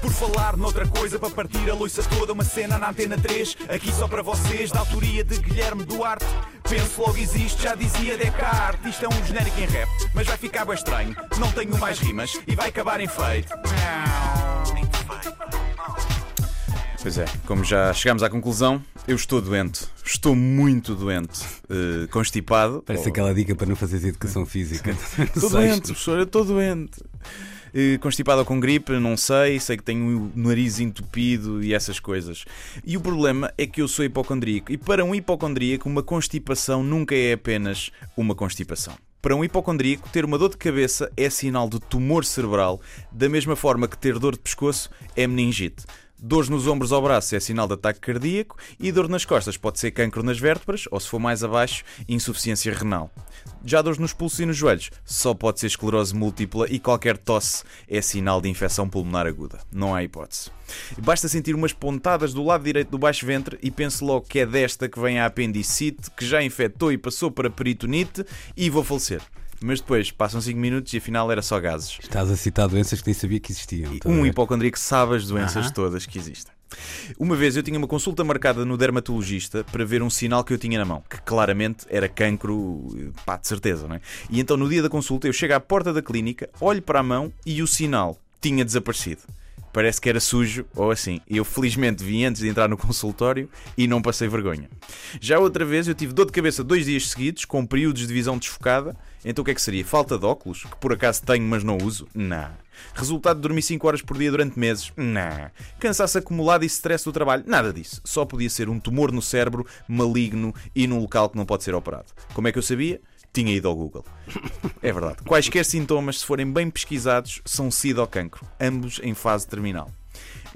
Por falar noutra coisa, para partir a loiça toda, uma cena na antena 3, aqui só para vocês, da autoria de Guilherme Duarte. Penso logo existe, já dizia Descartes. Isto é um genérico em rap, mas vai ficar bem estranho. Não tenho mais rimas e vai acabar em feito. Pois é, como já chegámos à conclusão, eu estou doente. Estou muito doente. eh, constipado. Parece aquela dica para não fazer educação física. Estou doente, professor, eu estou doente. Eh, Constipado ou com gripe, não sei, sei que tenho o nariz entupido e essas coisas. E o problema é que eu sou hipocondríaco. E para um hipocondríaco, uma constipação nunca é apenas uma constipação. Para um hipocondríaco, ter uma dor de cabeça é sinal de tumor cerebral, da mesma forma que ter dor de pescoço é meningite. Dores nos ombros ou braços é sinal de ataque cardíaco e dor nas costas pode ser cancro nas vértebras ou, se for mais abaixo, insuficiência renal. Já dores nos pulsos e nos joelhos só pode ser esclerose múltipla e qualquer tosse é sinal de infecção pulmonar aguda. Não há hipótese. Basta sentir umas pontadas do lado direito do baixo ventre e pense logo que é desta que vem a apendicite, que já infectou e passou para peritonite e vou falecer. Mas depois passam 5 minutos e afinal era só gases. Estás a citar doenças que nem sabia que existiam. a Um hipocondríaco sabe as doenças Aham. todas que existem. Uma vez eu tinha uma consulta marcada no dermatologista para ver um sinal que eu tinha na mão, que claramente era cancro, pá, de certeza, não é? E então no dia da consulta eu chego à porta da clínica, olho para a mão e o sinal tinha desaparecido. Parece que era sujo ou assim. Eu felizmente vim antes de entrar no consultório e não passei vergonha. Já outra vez eu tive dor de cabeça dois dias seguidos, com períodos de visão desfocada. Então o que é que seria? Falta de óculos? Que por acaso tenho, mas não uso? Não. Resultado de dormir 5 horas por dia durante meses? Não. Cansaço acumulado e stress do trabalho? Nada disso. Só podia ser um tumor no cérebro, maligno e num local que não pode ser operado. Como é que eu sabia? Tinha ido ao Google. É verdade. Quaisquer sintomas, se forem bem pesquisados, são SIDA ou cancro, ambos em fase terminal.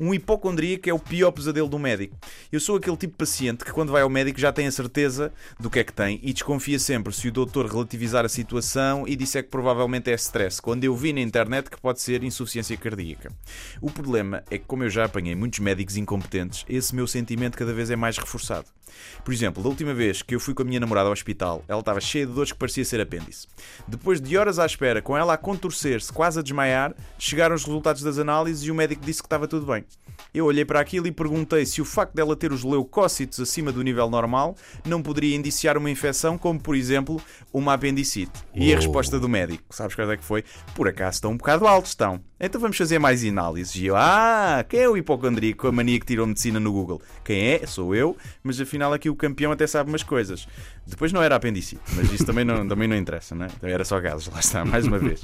Um hipocondríaco é o pior pesadelo do médico. Eu sou aquele tipo de paciente que, quando vai ao médico, já tem a certeza do que é que tem e desconfia sempre se o doutor relativizar a situação e disser que provavelmente é stress, quando eu vi na internet que pode ser insuficiência cardíaca. O problema é que, como eu já apanhei muitos médicos incompetentes, esse meu sentimento cada vez é mais reforçado. Por exemplo, da última vez que eu fui com a minha namorada ao hospital, ela estava cheia de dores que parecia ser apêndice. Depois de horas à espera, com ela a contorcer-se, quase a desmaiar, chegaram os resultados das análises e o médico disse que estava tudo bem. Eu olhei para aquilo e perguntei se o facto dela ter os leucócitos acima do nível normal não poderia indiciar uma infecção, como por exemplo uma apendicite. E a Uou. resposta do médico, sabes qual é que foi? Por acaso estão um bocado altos, estão. Então vamos fazer mais análises. E eu, ah, quem é o hipocondríaco, a mania que tirou medicina no Google? Quem é? Sou eu, mas afinal aqui o campeão até sabe umas coisas. Depois não era apendicite, mas isso também não, também não interessa, não é? Era só gases, lá está, mais uma vez.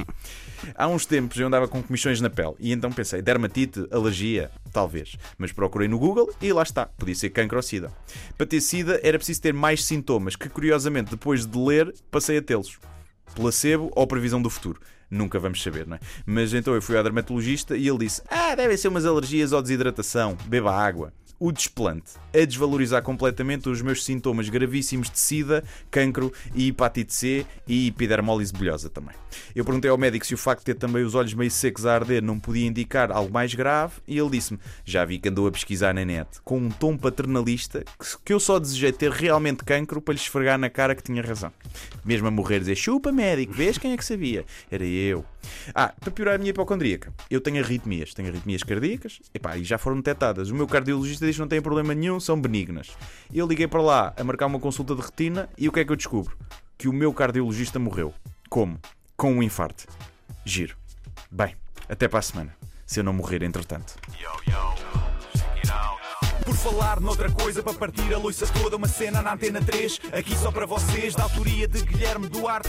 Há uns tempos eu andava com comissões na pele e então pensei, dermatite, alergia, talvez. Mas procurei no Google e lá está, podia ser cancro ou sida. Para ter sida era preciso ter mais sintomas que curiosamente depois de ler passei a tê-los. Placebo ou previsão do futuro. Nunca vamos saber, não é? Mas então eu fui ao dermatologista e ele disse: Ah, devem ser umas alergias ou desidratação, beba água. O desplante a desvalorizar completamente os meus sintomas gravíssimos de sida, cancro e hepatite C e epidermólise bulhosa também. Eu perguntei ao médico se o facto de ter também os olhos meio secos a arder não podia indicar algo mais grave e ele disse-me: Já vi que andou a pesquisar na net, com um tom paternalista, que eu só desejei ter realmente cancro para lhe esfregar na cara que tinha razão. Mesmo a morrer, dizer: Chupa, médico, vês quem é que sabia? Era eu. Ah, para piorar a minha hipocondríaca, eu tenho arritmias, tenho arritmias cardíacas, epá, e já foram detectadas. O meu cardiologista diz que não tem problema nenhum, são benignas. Eu liguei para lá a marcar uma consulta de retina e o que é que eu descubro? Que o meu cardiologista morreu. Como? Com um infarto. Giro. Bem, até para a semana. Se eu não morrer entretanto. Por falar noutra coisa, para partir a loiça toda, uma cena na antena 3, aqui só para vocês, da autoria de Guilherme Duarte.